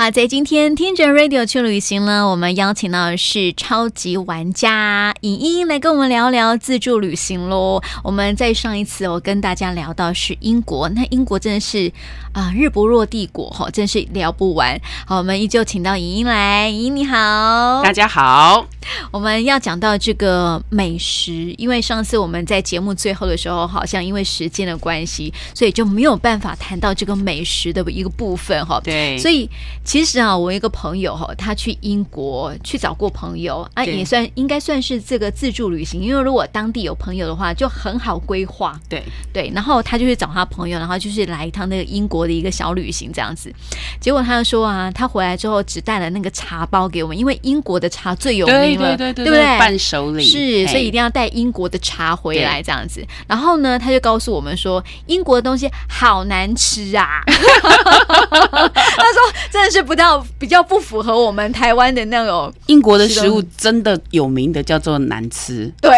好，在今天听着 Radio 去旅行呢，我们邀请到的是超级玩家影音来跟我们聊聊自助旅行喽。我们在上一次我跟大家聊到是英国，那英国真的是啊、呃、日不落帝国哈，真是聊不完。好，我们依旧请到影音来，影音你好，大家好。我们要讲到这个美食，因为上次我们在节目最后的时候，好像因为时间的关系，所以就没有办法谈到这个美食的一个部分哈。对，所以。其实啊，我一个朋友哈，他去英国去找过朋友啊，也算应该算是这个自助旅行。因为如果当地有朋友的话，就很好规划。对对，然后他就去找他朋友，然后就是来一趟那个英国的一个小旅行这样子。结果他就说啊，他回来之后只带了那个茶包给我们，因为英国的茶最有名了，对对对，对，对不对？伴手礼是，所以一定要带英国的茶回来这样子。然后呢，他就告诉我们说，英国的东西好难吃啊。他说，真的是。不到比较不符合我们台湾的那种英国的食物，真的有名的叫做难吃。对。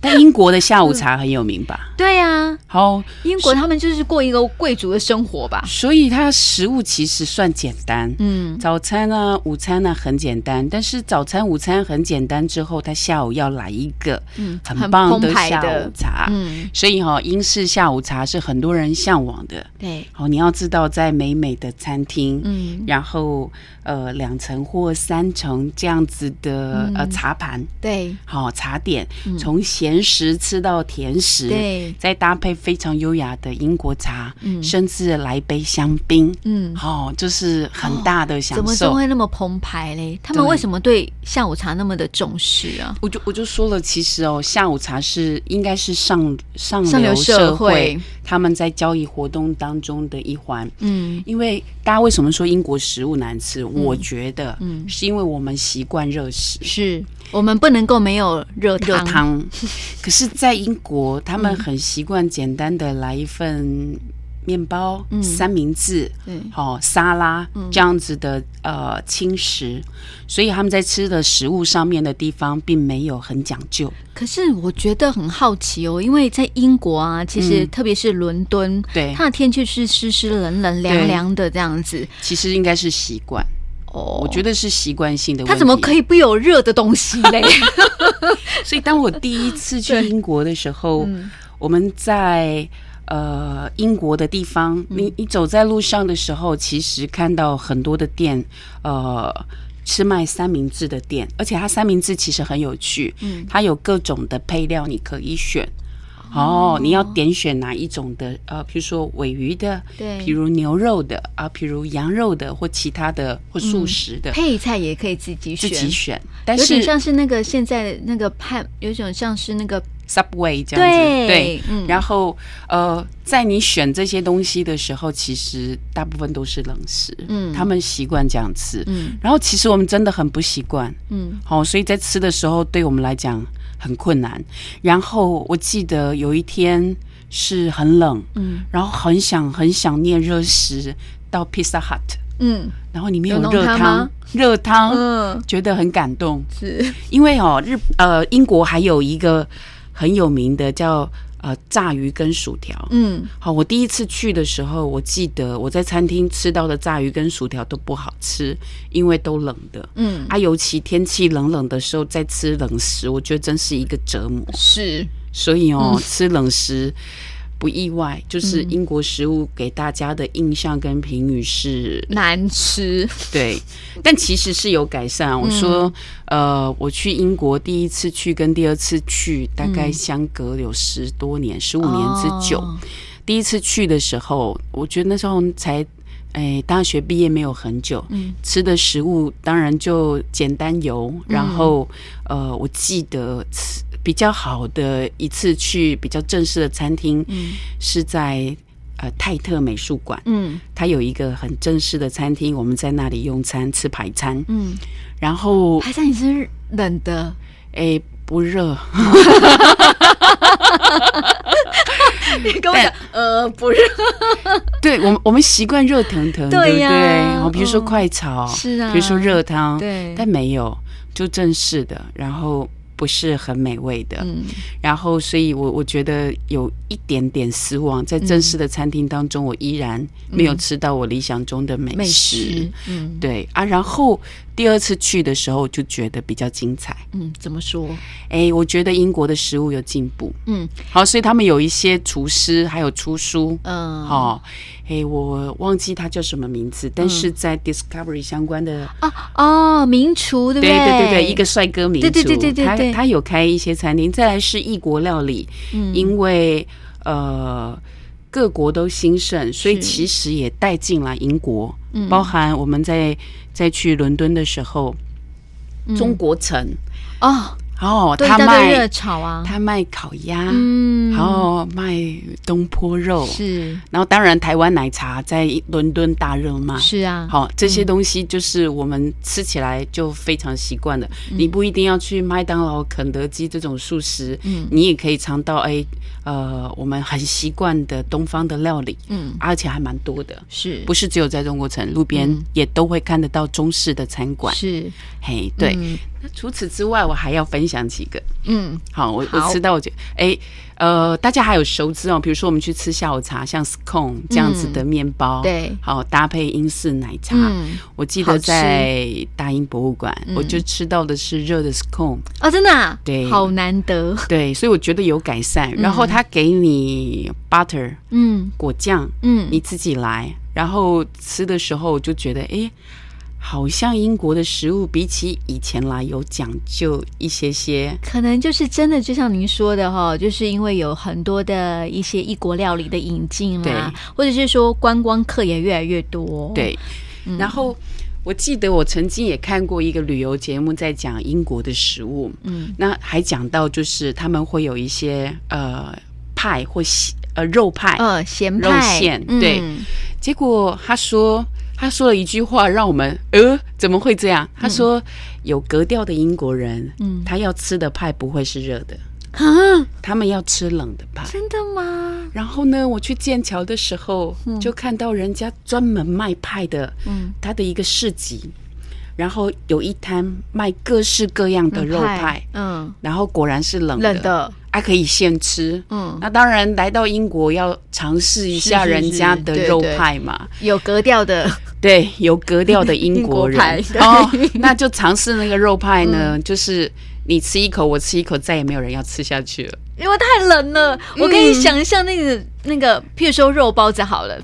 但英国的下午茶很有名吧？嗯、对呀、啊，好，英国他们就是过一个贵族的生活吧。所以它食物其实算简单，嗯，早餐呢、啊、午餐呢、啊、很简单，但是早餐、午餐很简单之后，他下午要来一个很棒的下午茶，嗯，所以哈、哦，英式下午茶是很多人向往的。对，好，你要知道，在美美的餐厅，嗯，然后呃两层或三层这样子的、嗯、呃茶盘，对，好茶点，从咸。甜食吃到甜食，对，再搭配非常优雅的英国茶，嗯，甚至来杯香槟，嗯，好、哦，就是很大的享受。哦、怎么就会那么澎湃嘞？他们为什么对下午茶那么的重视啊？我就我就说了，其实哦，下午茶是应该是上上上流社会他们在交易活动当中的一环。嗯，因为大家为什么说英国食物难吃？嗯、我觉得，嗯，是因为我们习惯热食，是我们不能够没有热汤。热汤。可是，在英国，他们很习惯简单的来一份面包、嗯、三明治，好、哦、沙拉、嗯、这样子的呃轻食，所以他们在吃的食物上面的地方并没有很讲究。可是我觉得很好奇哦，因为在英国啊，其实特别是伦敦，对、嗯、它的天气是湿湿冷冷凉凉的这样子，其实应该是习惯。哦，我觉得是习惯性的。它怎么可以不有热的东西嘞？所以当我第一次去英国的时候，嗯、我们在呃英国的地方，嗯、你你走在路上的时候，其实看到很多的店，呃，是卖三明治的店，而且它三明治其实很有趣，嗯，它有各种的配料你可以选。哦，你要点选哪一种的？呃，比如说尾鱼的，对，比如牛肉的啊，比如羊肉的，或其他的，或素食的，嗯、配菜也可以自己选，自己选。但是有点像是那个现在那个派，有种像是那个 Subway 这样子，对。对嗯、然后呃，在你选这些东西的时候，其实大部分都是冷食，嗯，他们习惯这样吃，嗯。然后其实我们真的很不习惯，嗯。好、哦，所以在吃的时候，对我们来讲。很困难，然后我记得有一天是很冷，嗯，然后很想很想念热食，到 Pizza Hut，嗯，然后里面有热汤，热汤，嗯，觉得很感动，是。因为哦，日呃英国还有一个很有名的叫。呃，炸鱼跟薯条，嗯，好，我第一次去的时候，我记得我在餐厅吃到的炸鱼跟薯条都不好吃，因为都冷的，嗯，啊，尤其天气冷冷的时候再吃冷食，我觉得真是一个折磨，是，所以哦，嗯、吃冷食。不意外，就是英国食物给大家的印象跟评语是难吃，对，但其实是有改善。我说，呃，我去英国第一次去跟第二次去大概相隔有十多年，十五年之久。第一次去的时候，我觉得那时候才哎大学毕业没有很久，嗯，吃的食物当然就简单油，然后呃，我记得吃。比较好的一次去比较正式的餐厅，嗯，是在呃泰特美术馆，嗯，它有一个很正式的餐厅，我们在那里用餐吃排餐，嗯，然后排餐也是冷的，哎，不热，你跟我讲，呃，不热，对我们我们习惯热腾腾，对呀？比如说快炒，是啊，比如说热汤，对，但没有，就正式的，然后。不是很美味的。嗯，然后所以我我觉得有一点点失望，在正式的餐厅当中，我依然没有吃到我理想中的美食。美食，嗯，对啊，然后。第二次去的时候就觉得比较精彩。嗯，怎么说？哎，我觉得英国的食物有进步。嗯，好，所以他们有一些厨师还有出书。嗯，好，哎，我忘记他叫什么名字，但是在 Discovery 相关的哦哦，名厨对不对？对对对对，一个帅哥名厨，对对对对对，他他有开一些餐厅。再来是异国料理，嗯，因为呃各国都兴盛，所以其实也带进了英国，包含我们在。再去伦敦的时候，中国城。哦哦，他卖热炒啊，他卖烤鸭，嗯，然后卖东坡肉。是，然后当然台湾奶茶在伦敦大热卖，是啊，好这些东西就是我们吃起来就非常习惯了。你不一定要去麦当劳、肯德基这种素食，嗯，你也可以尝到哎，呃，我们很习惯的东方的料理，嗯，而且还蛮多的，是。不是只有在中国城路边也都会看得到中式的餐馆？是，嘿，对。那除此之外，我还要分享几个。嗯，好，我我知道，我觉得，哎，呃，大家还有熟知哦，比如说我们去吃下午茶，像 scone 这样子的面包，对，好搭配英式奶茶。嗯，我记得在大英博物馆，我就吃到的是热的 scone。哦，真的？对，好难得。对，所以我觉得有改善。然后他给你 butter，嗯，果酱，嗯，你自己来。然后吃的时候我就觉得，哎。好像英国的食物比起以前来有讲究一些些，可能就是真的，就像您说的哈，就是因为有很多的一些异国料理的引进啦，或者是说观光客也越来越多。对，然后我记得我曾经也看过一个旅游节目，在讲英国的食物，嗯，那还讲到就是他们会有一些呃派或呃肉派，呃咸派肉馅，对，结果他说。他说了一句话，让我们呃，怎么会这样？他说有格调的英国人，嗯，他要吃的派不会是热的，啊，他们要吃冷的派。真的吗？然后呢，我去剑桥的时候，就看到人家专门卖派的，嗯，他的一个市集，然后有一摊卖各式各样的肉派，嗯，然后果然是冷的。冷的还可以现吃，嗯，那当然来到英国要尝试一下人家的肉派嘛，是是是，对对，有格调的，对，有格调的英国人国哦，那就尝试那个肉派呢，嗯、就是你吃一口，我吃一口，再也没有人要吃下去了，因为太冷了。我可以想象那个、嗯、那个，譬如说肉包子好了。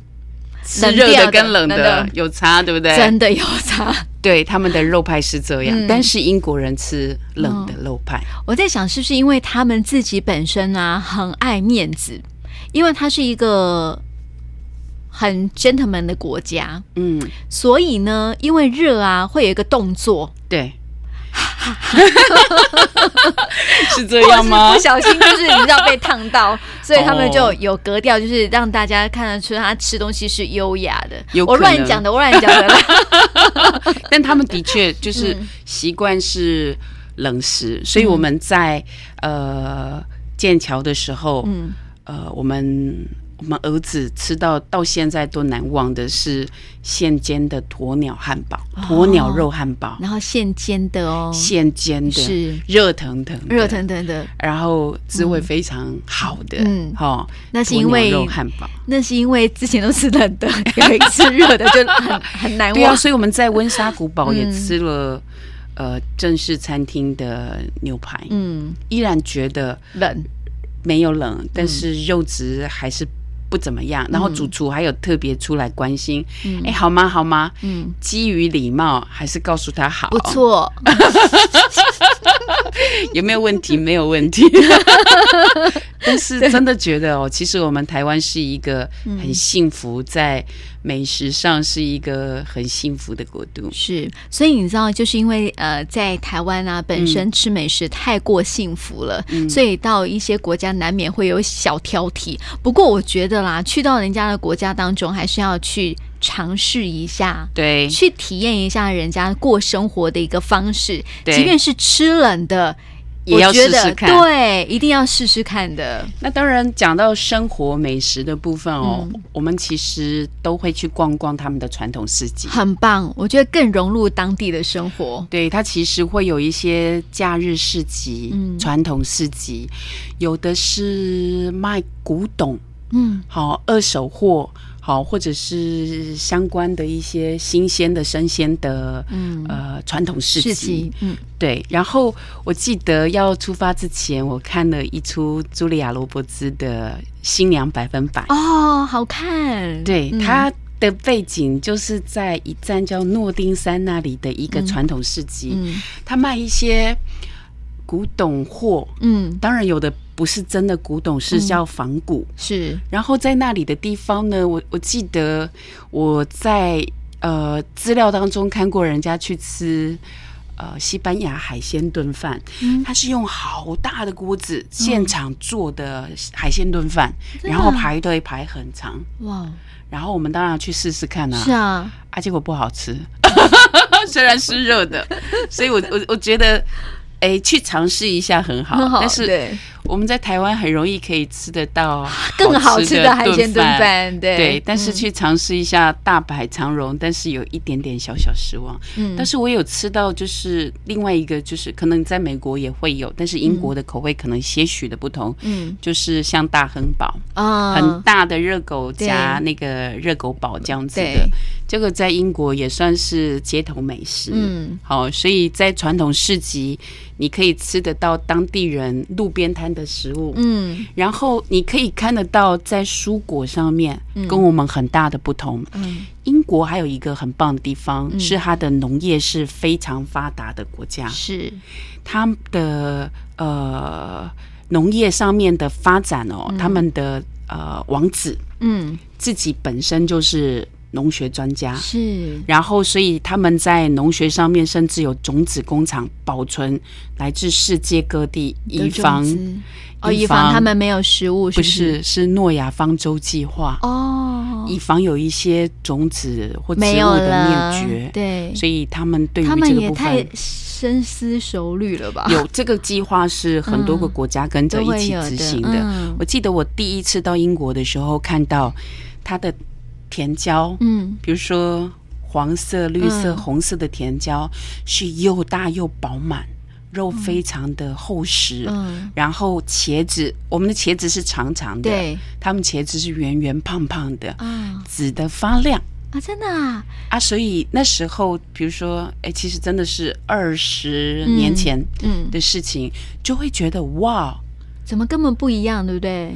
是热的跟冷的有差，对不对？真的有差。对，他们的肉派是这样，嗯、但是英国人吃冷的肉派。嗯、我在想，是不是因为他们自己本身啊很爱面子？因为它是一个很 gentleman 的国家，嗯，所以呢，因为热啊，会有一个动作，对。是这样吗？不小心就是你知道被烫到，所以他们就有格调，就是让大家看得出他吃东西是优雅的。我乱讲的，我乱讲的。但他们的确就是习惯是冷食，所以我们在呃剑桥的时候，嗯，呃我们。我们儿子吃到到现在都难忘的是现煎的鸵鸟汉堡，鸵鸟肉汉堡，然后现煎的哦，现煎的是。热腾腾，热腾腾的，然后滋味非常好的，嗯，好，那是因为肉汉堡，那是因为之前都吃冷的，有一次热的就很很难忘。对啊，所以我们在温莎古堡也吃了呃正式餐厅的牛排，嗯，依然觉得冷，没有冷，但是肉质还是。不怎么样，然后主厨还有特别出来关心，哎、嗯，好吗？好吗？嗯，基于礼貌，还是告诉他好，不错。有没有问题？没有问题。但是真的觉得哦，其实我们台湾是一个很幸福，在美食上是一个很幸福的国度。是，所以你知道，就是因为呃，在台湾啊，本身吃美食太过幸福了，嗯、所以到一些国家难免会有小挑剔。不过我觉得啦，去到人家的国家当中，还是要去尝试一下，对，去体验一下人家过生活的一个方式，对，即便是吃冷的。也要试试看，对，一定要试试看的。那当然，讲到生活美食的部分哦，嗯、我们其实都会去逛逛他们的传统市集，很棒。我觉得更融入当地的生活。对，它其实会有一些假日市集、嗯、传统市集，有的是卖古董，嗯，好二手货。好，或者是相关的一些新鲜的、生鲜的，嗯，呃，传统市集，嗯，对。然后我记得要出发之前，我看了一出茱莉亚·罗伯兹的《新娘百分百》。哦，好看。对，它的背景就是在一站叫诺丁山那里的一个传统市集，嗯，它卖一些古董货，嗯，当然有的。不是真的古董，是叫仿古。嗯、是，然后在那里的地方呢，我我记得我在呃资料当中看过人家去吃呃西班牙海鲜炖饭，嗯、它是用好大的锅子现场做的海鲜炖饭，嗯、然后排队排很长。哇！然后我们当然去试试看啊。是啊，啊，结果不好吃，虽然是热的，所以我我我觉得。哎，去尝试一下很好，好，但是我们在台湾很容易可以吃得到更好吃的海鲜炖饭，对对。但是去尝试一下大白长荣，但是有一点点小小失望。嗯，但是我有吃到，就是另外一个，就是可能在美国也会有，但是英国的口味可能些许的不同。嗯，就是像大亨堡啊，很大的热狗加那个热狗堡这样子的，这个在英国也算是街头美食。嗯，好，所以在传统市集。你可以吃得到当地人路边摊的食物，嗯，然后你可以看得到在蔬果上面跟我们很大的不同。嗯，英国还有一个很棒的地方是它的农业是非常发达的国家，是他们的呃农业上面的发展哦，他们的呃王子，嗯，自己本身就是。农学专家。是，然后所以他们在农学上面甚至有种子工厂保存来自世界各地，以防哦，以防他们没有食物，不是？是诺亚方舟计划。哦，以防有一些种子或植物的灭绝，对，所以他们对于这个部分深思熟虑了吧？有这个计划是很多个国家跟着一起执行的。我记得我第一次到英国的时候，看到他的。甜椒，嗯，比如说黄色、绿色、嗯、红色的甜椒是又大又饱满，肉非常的厚实。嗯，然后茄子，我们的茄子是长长的，对，他们茄子是圆圆胖胖的，嗯，紫的发亮。啊，真的啊，啊，所以那时候，比如说，哎，其实真的是二十年前嗯。的事情，嗯嗯、就会觉得哇，怎么根本不一样，对不对？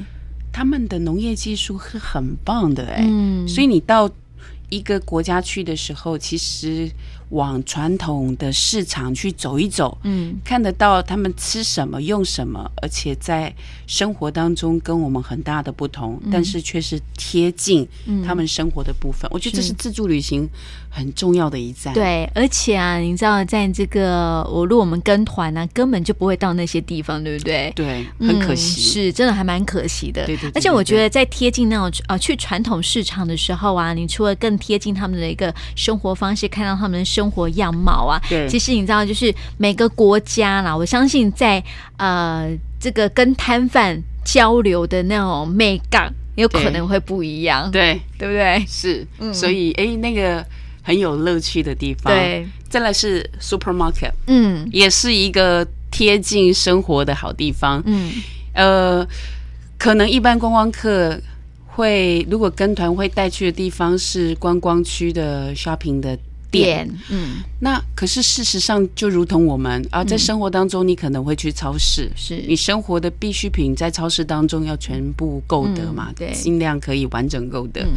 他们的农业技术是很棒的哎，嗯，所以你到一个国家去的时候，其实。往传统的市场去走一走，嗯，看得到他们吃什么、用什么，而且在生活当中跟我们很大的不同，嗯、但是却是贴近他们生活的部分。嗯、我觉得这是自助旅行很重要的一站。对，而且啊，你知道，在这个我如果我们跟团呢、啊，根本就不会到那些地方，对不对？对，很可惜，嗯、是真的还蛮可惜的。对对，对对对。而且我觉得在贴近那种啊，去传统市场的时候啊，你除了更贴近他们的一个生活方式，看到他们的生生活样貌啊，对，其实你知道，就是每个国家啦，我相信在呃这个跟摊贩交流的那种美感，有可能会不一样，对，对不对？是，嗯、所以哎，那个很有乐趣的地方。对，再来是 supermarket，嗯，也是一个贴近生活的好地方。嗯，呃，可能一般观光客会如果跟团会带去的地方是观光区的 shopping 的。店，嗯，那可是事实上，就如同我们啊，在生活当中，你可能会去超市，是、嗯、你生活的必需品在超市当中要全部购得嘛？嗯、对，尽量可以完整购得。嗯、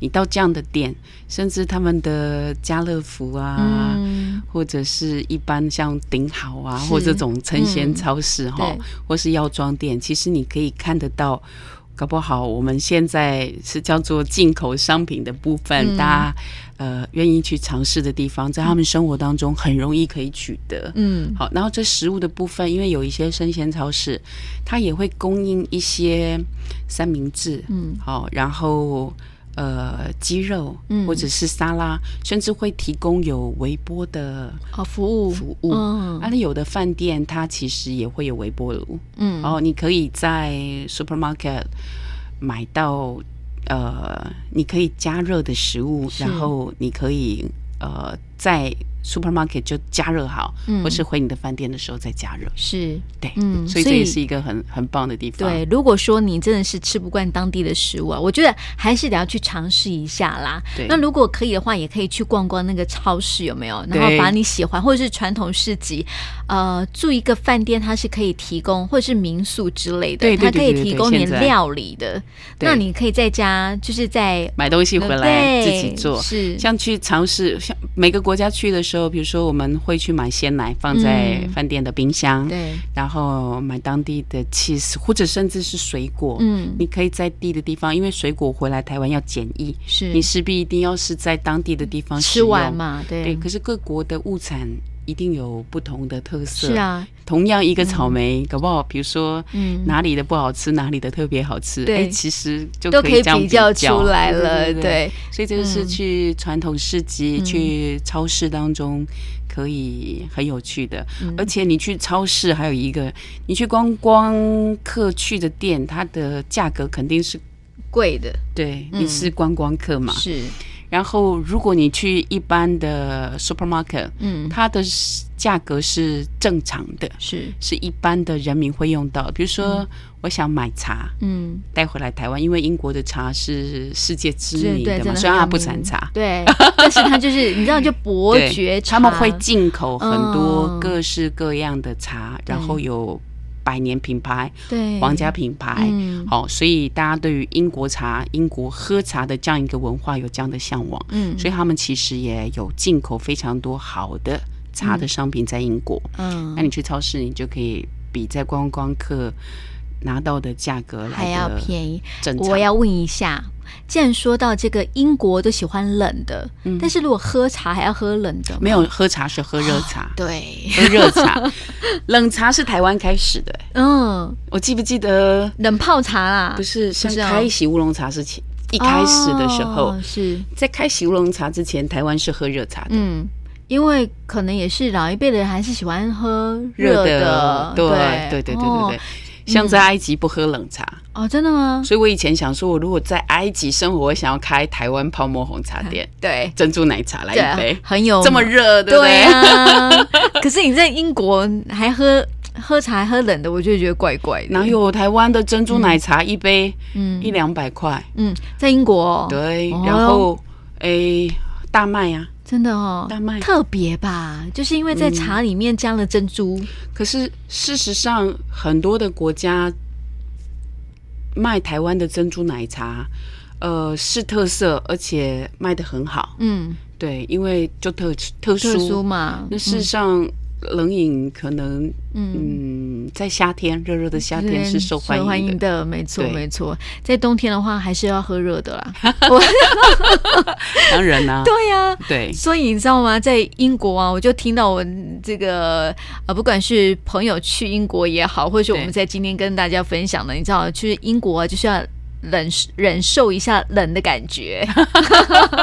你到这样的店，甚至他们的家乐福啊，嗯、或者是一般像顶好啊，或这种生鲜超市哈，嗯、或是药妆店，其实你可以看得到。搞不好我们现在是叫做进口商品的部分，嗯、大家呃愿意去尝试的地方，在他们生活当中很容易可以取得。嗯，好，然后这食物的部分，因为有一些生鲜超市，它也会供应一些三明治。嗯，好，然后呃鸡肉，嗯，或者是沙拉，甚至会提供有微波的啊服务。服务。嗯，啊，那有的饭店它其实也会有微波炉，嗯，然后你可以在 supermarket 买到呃，你可以加热的食物，然后你可以呃在。Supermarket 就加热好，嗯，或是回你的饭店的时候再加热，是对，嗯，所以这也是一个很很棒的地方。对，如果说你真的是吃不惯当地的食物啊，我觉得还是得要去尝试一下啦。对，那如果可以的话，也可以去逛逛那个超市，有没有？然后把你喜欢或者是传统市集，呃，住一个饭店，它是可以提供，或者是民宿之类的，对，它可以提供你料理的。那你可以在家就是在买东西回来自己做，是像去尝试，像每个国家去的时候。比如说，我们会去买鲜奶放在饭店的冰箱，嗯、对，然后买当地的 cheese，或者甚至是水果，嗯，你可以在地的地方，因为水果回来台湾要检疫，是你势必一定要是在当地的地方吃完嘛，对，对。可是各国的物产。一定有不同的特色。是啊，同样一个草莓，嗯、搞不好，比如说，嗯，哪里的不好吃，嗯、哪里的特别好吃，哎、欸，其实就可以比较，都可以比较出来了，对。所以这个是去传统市集、嗯、去超市当中可以很有趣的。嗯、而且你去超市还有一个，你去观光客去的店，它的价格肯定是贵的。对，你是观光客嘛？是。然后，如果你去一般的 supermarket，嗯，它的价格是正常的，是。是一般的人民会用到。比如说，我想买茶，嗯，带回来台湾，因为英国的茶是世界知名的嘛，虽然它不产茶，对，但是它就是你知道，就伯爵茶，他们会进口很多各式各样的茶，然后有。百年品牌，对，皇家品牌，好、所以大家对于英国茶、英国喝茶的这样一个文化有这样的向往，嗯，所以他们其实也有进口非常多好的茶的商品在英国，嗯，那你去超市，你就可以比在观光客拿到的价格还要便宜。我要问一下。既然说到这个，英国都喜欢冷的，嗯，但是如果喝茶还要喝冷的，没有喝茶是喝热茶，哦，对，喝热茶，冷茶是台湾开始的，嗯，我记不记得？冷泡茶啦？不是，像开喜乌龙茶是前一开始的时候，哦，是。在开喜乌龙茶之前，台湾是喝热茶的，嗯，因为可能也是老一辈的人还是喜欢喝热的，的，对，对，对，对，对，对，对。哦像在埃及不喝冷茶、嗯、哦，真的吗？所以我以前想说，我如果在埃及生活，我想要开台湾泡沫红茶店，对，珍珠奶茶来一杯，很有。这么热，对不对？可是你在英国还喝喝茶还喝冷的，我就觉得怪怪的。哪有台湾的珍珠奶茶一杯，嗯，一两百块，嗯，在英国，对，然后诶，大麦呀。真的哦，特别吧，就是因为在茶里面加了珍珠。嗯、可是事实上，很多的国家卖台湾的珍珠奶茶，呃，是特色，而且卖的很好。嗯，对，因为就特特殊，特殊嘛。那事实上。嗯冷饮可能，嗯，嗯，在夏天热热的夏天是受欢迎的，受欢迎的，没错没错。在冬天的话，还是要喝热的啦。当然啦、啊，对呀、啊，对。所以你知道吗？在英国啊，我就听到我这个呃，不管是朋友去英国也好，或者是我们在今天跟大家分享的，你知道，去英国啊，就是要。忍忍受一下冷的感觉，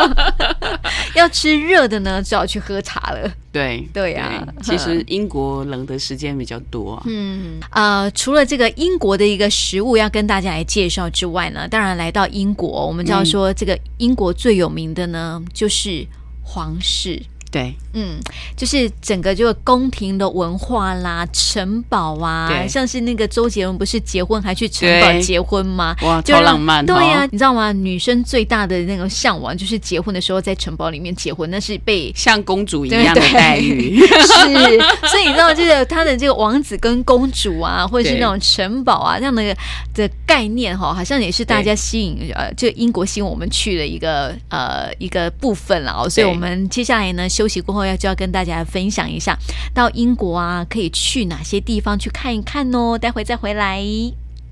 要吃热的呢，就要去喝茶了。对对呀，其实英国冷的时间比较多。嗯呃，除了这个英国的一个食物要跟大家来介绍之外呢，当然来到英国，我们就要说这个英国最有名的呢，就是皇室。对，嗯，就是整个这个宫廷的文化啦，城堡啊，像是那个周杰伦不是结婚还去城堡结婚吗？哇，超浪漫！对呀、啊，你知道吗？女生最大的那个向往就是结婚的时候在城堡里面结婚，那是被像公主一样的待遇。是，所以你知道这个他的这个王子跟公主啊，或者是那种城堡啊这样的的概念哈，好像也是大家吸引呃，就英国吸引我们去的一个呃一个部分了哦。所以我们接下来呢休息过后要就要跟大家分享一下，到英国啊可以去哪些地方去看一看哦。待会再回来。